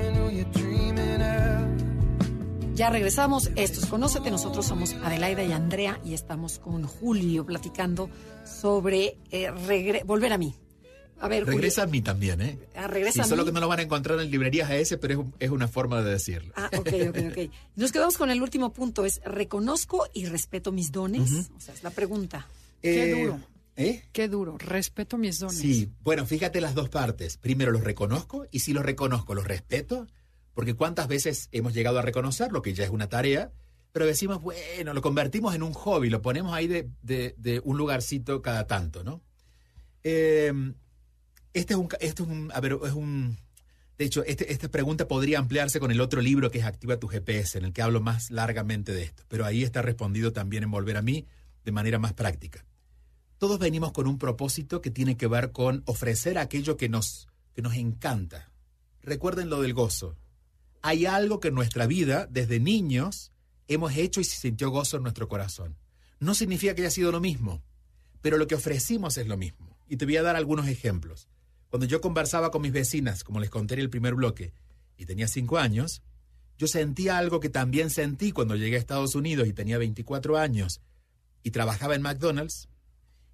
Ya regresamos. Esto es Conócete. Nosotros somos Adelaida y Andrea y estamos con Julio platicando sobre eh, volver a mí. A ver, regresa a mí también, ¿eh? Ah, regresa solo que no lo van a encontrar en librerías a ese, pero es, una forma de decirlo. Ah, ok, ok, ok. Nos quedamos con el último punto, es reconozco y respeto mis dones. O sea, es la pregunta. Qué eh, duro. ¿Eh? Qué duro, respeto mis dones. Sí, bueno, fíjate las dos partes. Primero los reconozco y si los reconozco, los respeto porque cuántas veces hemos llegado a reconocer lo que ya es una tarea, pero decimos, bueno, lo convertimos en un hobby, lo ponemos ahí de, un lugarcito cada tanto, ¿no? Em, este es un, este es un, a ver, es un, de hecho, este, esta pregunta podría ampliarse con el otro libro que es Activa tu GPS, en el que hablo más largamente de esto, pero ahí está respondido también en Volver a mí de manera más práctica. Todos venimos con un propósito que tiene que ver con ofrecer aquello que nos, que nos encanta. Recuerden lo del gozo hay algo que en nuestra vida, desde niños, hemos hecho y se sintió gozo en nuestro corazón. No significa que haya sido lo mismo, pero lo que ofrecimos es lo mismo. Y te voy a dar algunos ejemplos. Cuando yo conversaba con mis vecinas, como les conté en el primer bloque, y tenía cinco años, yo sentía algo que también sentí cuando llegué a Estados Unidos y tenía 24 años y trabajaba en McDonald's.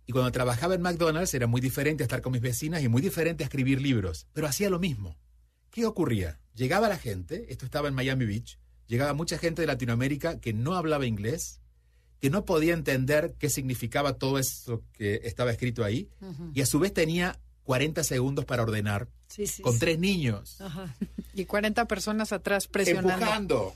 Y cuando trabajaba en McDonald's era muy diferente estar con mis vecinas y muy diferente escribir libros, pero hacía lo mismo. ¿Qué ocurría? Llegaba la gente, esto estaba en Miami Beach, llegaba mucha gente de Latinoamérica que no hablaba inglés, que no podía entender qué significaba todo eso que estaba escrito ahí, y a su vez tenía 40 segundos para ordenar con tres niños. Y 40 personas atrás presionando. Empujando.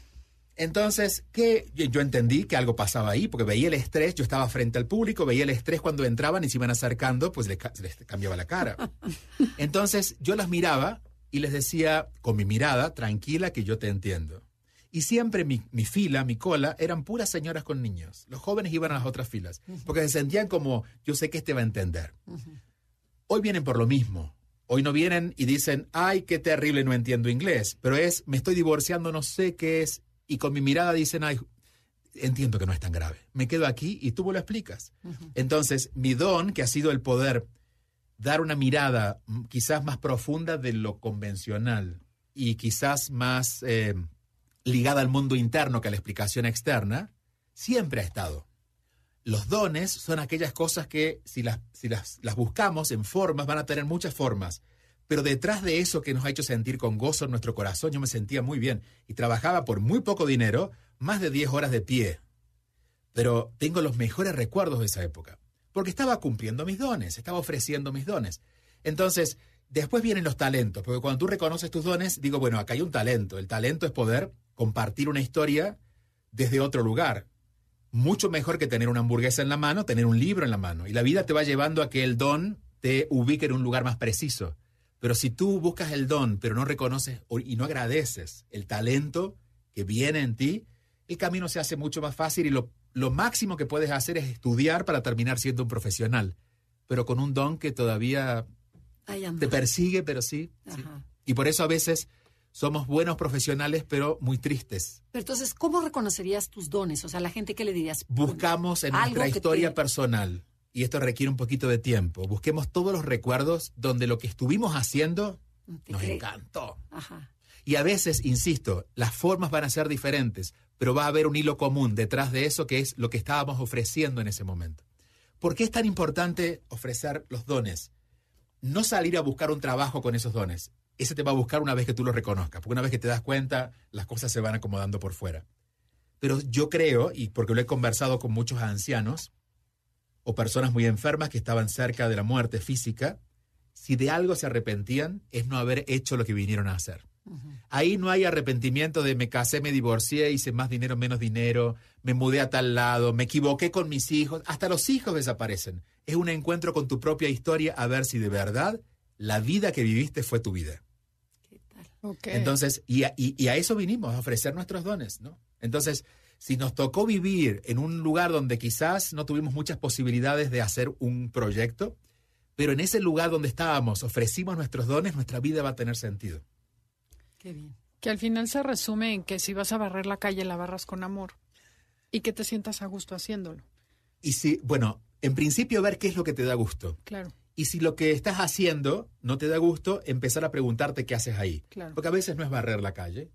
Entonces, ¿qué? yo entendí que algo pasaba ahí, porque veía el estrés, yo estaba frente al público, veía el estrés cuando entraban y se iban acercando, pues les, les cambiaba la cara. Entonces, yo las miraba y les decía con mi mirada, tranquila que yo te entiendo. Y siempre mi, fila, mi cola, eran puras señoras con niños. Los jóvenes iban a las otras filas, porque se sentían como, yo sé que este va a entender. Hoy vienen por lo mismo. Hoy no vienen y dicen, ay, qué terrible, no entiendo inglés. Pero es, me estoy divorciando, no sé qué es. Y con mi mirada dicen, ay, entiendo que no es tan grave. Me quedo aquí y tú me lo explicas. Entonces, mi don, que ha sido el poder dar una mirada mm, quizás más profunda de lo convencional y quizás más eh, ligada al mundo interno que a la explicación externa, siempre ha estado. Los dones son aquellas cosas que si las, si las, buscamos en formas, van a tener muchas formas. Pero detrás de eso que nos ha hecho sentir con gozo en nuestro corazón, yo me sentía muy bien y trabajaba por muy poco dinero, más de 10 horas de pie. Pero tengo los mejores recuerdos de esa época porque estaba cumpliendo mis dones, estaba ofreciendo mis dones. Entonces, después vienen los talentos, porque cuando tú reconoces tus dones, digo, bueno, acá hay un talento. El talento es poder compartir una historia desde otro lugar. Mucho mejor que tener una hamburguesa en la mano, tener un libro en la mano. Y la vida te va llevando a que el don te ubique en un lugar más preciso. Pero si tú buscas el don, pero no reconoces y no agradeces el talento que viene en ti, el camino se hace mucho más fácil y lo lo máximo que puedes hacer es estudiar para terminar siendo un profesional, pero con un don que todavía te persigue, pero sí, Y por eso a veces somos buenos profesionales, pero muy tristes. Pero entonces, ¿cómo reconocerías tus dones? O sea, la gente que le dirías. Buscamos en nuestra historia personal, y esto requiere un poquito de tiempo, busquemos todos los recuerdos donde lo que estuvimos haciendo nos encantó. Y a veces, insisto, las formas van a ser diferentes, pero va a haber un hilo común detrás de eso que es lo que estábamos ofreciendo en ese momento. ¿Por qué es tan importante ofrecer los dones? No salir a buscar un trabajo con esos dones. Ese te va a buscar una vez que tú lo reconozcas, porque una vez que te das cuenta, las cosas se van acomodando por fuera. Pero yo creo, y porque lo he conversado con muchos ancianos o personas muy enfermas que estaban cerca de la muerte física, si de algo se arrepentían es no haber hecho lo que vinieron a hacer. Ahí no hay arrepentimiento de me casé, me divorcié, hice más dinero, menos dinero, me mudé a tal lado, me equivoqué con mis hijos. Hasta los hijos desaparecen. Es un encuentro con tu propia historia a ver si de verdad la vida que viviste fue tu vida. Entonces, y a, y, a eso vinimos, a ofrecer nuestros dones, ¿no? Entonces, si nos tocó vivir en un lugar donde quizás no tuvimos muchas posibilidades de hacer un proyecto, pero en ese lugar donde estábamos ofrecimos nuestros dones, nuestra vida va a tener sentido. Qué bien. Que al final se resume en que si vas a barrer la calle, la barras con amor y que te sientas a gusto haciéndolo. Y si, bueno, en principio ver qué es lo que te da gusto. Claro. Y si lo que estás haciendo no te da gusto, empezar a preguntarte qué haces ahí. Claro. Porque a veces no es barrer la calle.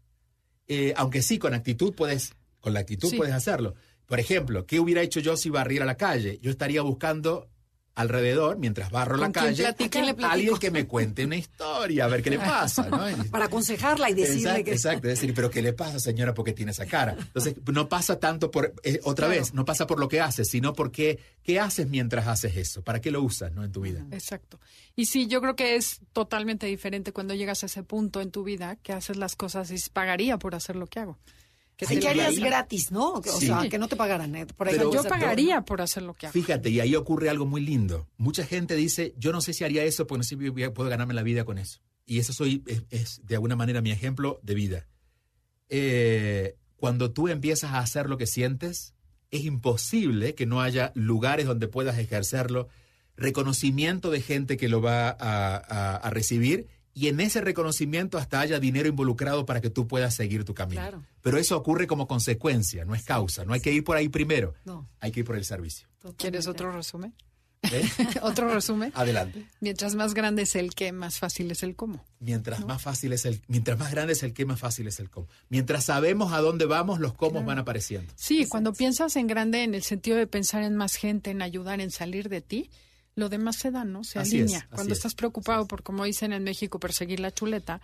Eh, aunque sí, con actitud puedes, con la actitud puedes hacerlo. Por ejemplo, ¿qué hubiera hecho yo si barriera la calle? Yo estaría buscando alrededor, mientras barro la calle, alguien que me cuente una historia, a ver qué le pasa, ¿no? Para aconsejarla y decirle exacto, que... Exacto, decir, pero ¿qué le pasa, señora, porque tiene esa cara? Entonces, no pasa tanto por, eh, otra vez, no pasa por lo que haces, sino por qué, qué haces mientras haces eso, para qué lo usas, ¿no? En tu vida. Exacto. Y sí, yo creo que es totalmente diferente cuando llegas a ese punto en tu vida que haces las cosas y pagaría por hacer lo que hago. Que te harías gratis, ¿no? O sea, que no te pagaran. ¿eh? Por yo pagaría por hacer lo que hago. Fíjate, y ahí ocurre algo muy lindo. Mucha gente dice, yo no sé si haría eso porque no sé si puedo ganarme la vida con eso. Y eso soy, es, de alguna manera mi ejemplo de vida. Eh, cuando tú empiezas a hacer lo que sientes, es imposible que no haya lugares donde puedas ejercerlo, reconocimiento de gente que lo va a recibir y en ese reconocimiento hasta haya dinero involucrado para que tú puedas seguir tu camino. Pero eso ocurre como consecuencia, no es causa. No hay que ir por ahí primero, no. hay que ir por el servicio. ¿Quieres otro resumen? ¿Eh? ¿Otro resumen? Adelante. Mientras más grande es el qué, más fácil es el cómo. Mientras más fácil es el, mientras más grande es el qué, más fácil es el cómo. Mientras sabemos a dónde vamos, los cómo van apareciendo. Sí, cuando piensas en grande en el sentido de pensar en más gente, en ayudar, en salir de ti, lo demás se da, ¿no? Se alinea. Cuando estás preocupado por, como dicen en México, perseguir la chuleta,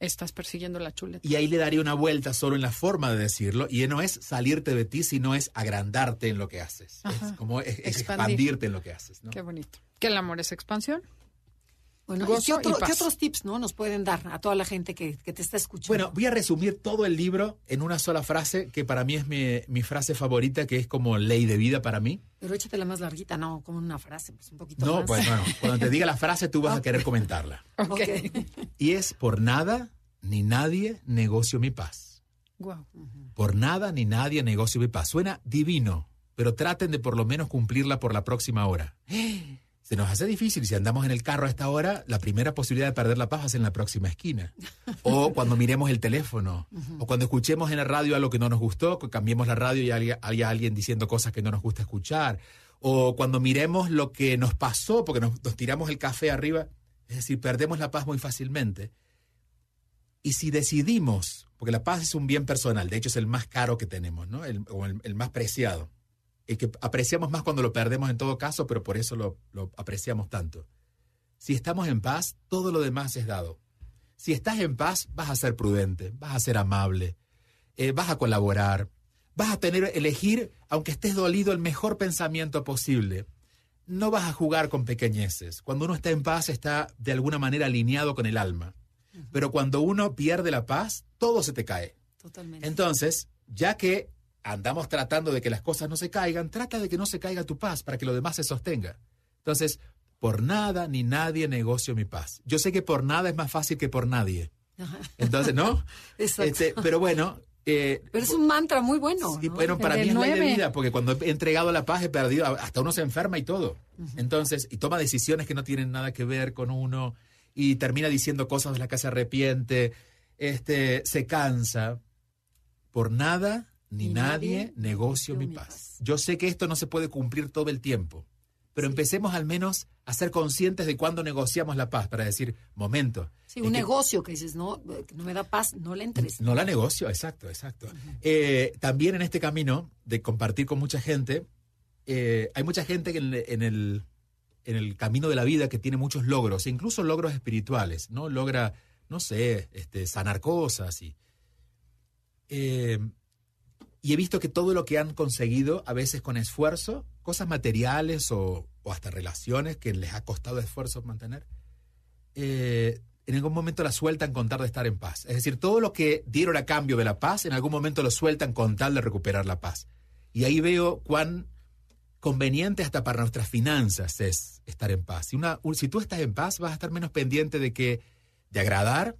estás persiguiendo la chuleta. Y ahí le daría una vuelta solo en la forma de decirlo, y no es salirte de ti, sino es agrandarte en lo que haces. es como expandirte en lo que haces. ¿no? Qué bonito. Que el amor es expansión. Bueno, ¿qué, otros tips no nos pueden dar a toda la gente que, te está escuchando? Bueno, voy a resumir todo el libro en una sola frase, que para mí es mi, frase favorita, que es como ley de vida para mí. Pero échatela más larguita, no como una frase, pues un poquito no, pues bueno, cuando te diga la frase tú vas a querer comentarla. Okay. Y es por nada ni nadie negocio mi paz. Wow. Por nada ni nadie negocio mi paz. Suena divino, pero traten de por lo menos cumplirla por la próxima hora. se nos hace difícil. Si andamos en el carro a esta hora, la primera posibilidad de perder la paz es en la próxima esquina. O cuando miremos el teléfono. O cuando escuchemos en la radio algo que no nos gustó, cambiemos la radio y haya, alguien diciendo cosas que no nos gusta escuchar. O cuando miremos lo que nos pasó porque nos, tiramos el café arriba. Es decir, perdemos la paz muy fácilmente. Y si decidimos, porque la paz es un bien personal, de hecho es el más caro que tenemos, ¿no? o el más preciado y que apreciamos más cuando lo perdemos en todo caso, pero por eso lo, apreciamos tanto. Si estamos en paz, todo lo demás es dado. Si estás en paz, vas a ser prudente, vas a ser amable, eh, vas a colaborar, vas a tener, elegir, aunque estés dolido, el mejor pensamiento posible. No vas a jugar con pequeñeces. Cuando uno está en paz, está de alguna manera alineado con el alma. Pero cuando uno pierde la paz, todo se te cae. Totalmente. Entonces, ya que andamos tratando de que las cosas no se caigan, trata de que no se caiga tu paz para que lo demás se sostenga. Entonces, por nada ni nadie negocio mi paz. Yo sé que por nada es más fácil que por nadie. Entonces, ¿no? Este, pero bueno. Eh, pero es un mantra muy bueno. Sí, bueno, para mí es ley de vida, porque cuando he entregado la paz he perdido, hasta uno se enferma y todo. Entonces, y toma decisiones que no tienen nada que ver con uno, y termina diciendo cosas de las que se arrepiente, este, se cansa. Por nada ni, nadie, negocio mi paz. Yo sé que esto no se puede cumplir todo el tiempo, pero empecemos al menos a ser conscientes de cuándo negociamos la paz, para decir, momento. Sí, un negocio que dices, no, no me da paz, no le entres. No la negocio, exacto, exacto. Eh, también en este camino de compartir con mucha gente, eh, hay mucha gente en, en, el, en el camino de la vida que tiene muchos logros, incluso logros espirituales, ¿no? Logra, no sé, este, sanar cosas y... Eh, y he visto que todo lo que han conseguido, a veces con esfuerzo, cosas materiales o, hasta relaciones que les ha costado esfuerzo mantener, eh, en algún momento la sueltan con tal de estar en paz. Es decir, todo lo que dieron a cambio de la paz, en algún momento lo sueltan con tal de recuperar la paz. Y ahí veo cuán conveniente hasta para nuestras finanzas es estar en paz. Si, si tú estás en paz, vas a estar menos pendiente de que de agradar,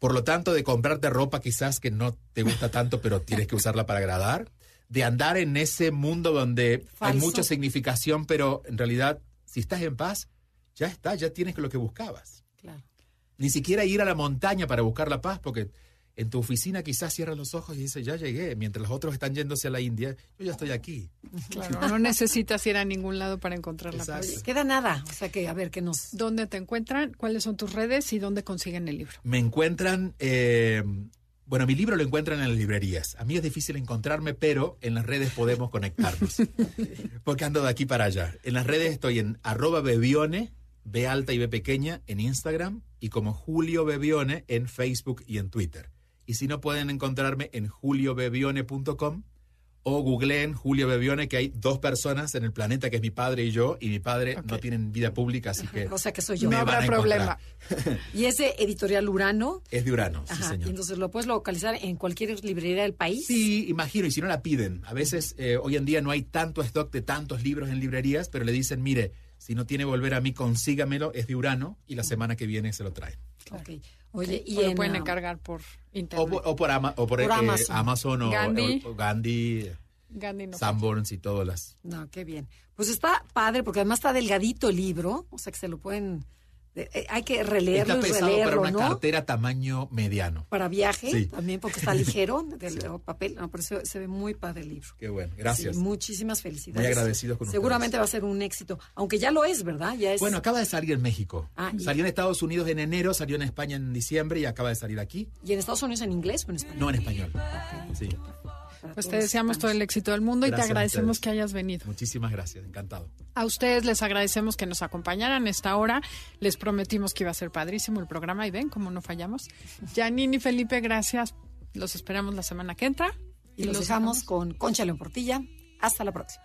Por lo tanto, de comprarte ropa quizás que no te gusta tanto, pero tienes que usarla para agradar. De andar en ese mundo donde hay mucha significación, pero en realidad, si estás en paz, ya está, ya tienes lo que buscabas. Claro. Ni siquiera ir a la montaña para buscar la paz, porque en tu oficina quizás cierras los ojos y dices, ya llegué, mientras los otros están yéndose a la India, yo ya estoy aquí. Claro, no necesitas ir a ningún lado para encontrar la paz. Queda nada, o sea que a ver qué nos... ¿Dónde te encuentran? ¿Cuáles son tus redes y dónde consiguen el libro? Me encuentran, eh, bueno, mi libro lo encuentran en las librerías. A mí es difícil encontrarme, pero en las redes podemos conectarnos, porque ando de aquí para allá. En las redes estoy en arroba bebione, B alta y B pequeña, en Instagram, y como Julio Bebione en Facebook y en Twitter. Y si no, pueden encontrarme en juliobebione.com o googleen Julio Bebione, que hay dos personas en el planeta, que es mi padre y yo, y mi padre no tienen vida pública, así que... O sea que soy yo. No habrá problema. ¿Y ese editorial Urano? Es de Urano, sí, señor. entonces lo puedes localizar en cualquier librería del país. Sí, imagino, y si no la piden. A veces, eh, hoy en día no hay tanto stock de tantos libros en librerías, pero le dicen, mire, si no tiene volver a mí, consígamelo, es de Urano, y la semana que viene se lo traen. Ok. Oye, y lo pueden encargar por internet. O, por, eh, Amazon. o Gandhi, o, Gandhi, Sanborns y todas las. No, qué bien. Pues está padre porque además está delgadito el libro, o sea que se lo pueden hay que releerlo está pesado para una cartera tamaño mediano. Para viaje también porque está ligero del papel. No, pero se, ve muy padre el libro. Qué bueno, gracias. muchísimas felicidades. Muy agradecido con Seguramente va a ser un éxito, aunque ya lo es, ¿verdad? Ya es... Bueno, acaba de salir en México. Ah, salió en Estados Unidos en enero, salió en España en diciembre y acaba de salir aquí. ¿Y en Estados Unidos en inglés o en español? No, en español. Sí. Pues te deseamos todo el éxito del mundo y te agradecemos que hayas venido. Muchísimas gracias, encantado. A ustedes les agradecemos que nos acompañaran esta hora. Les prometimos que iba a ser padrísimo el programa y ven cómo no fallamos. Janine y Felipe, gracias. Los esperamos la semana que entra. Y, los dejamos con Concha León Portilla. Hasta la próxima.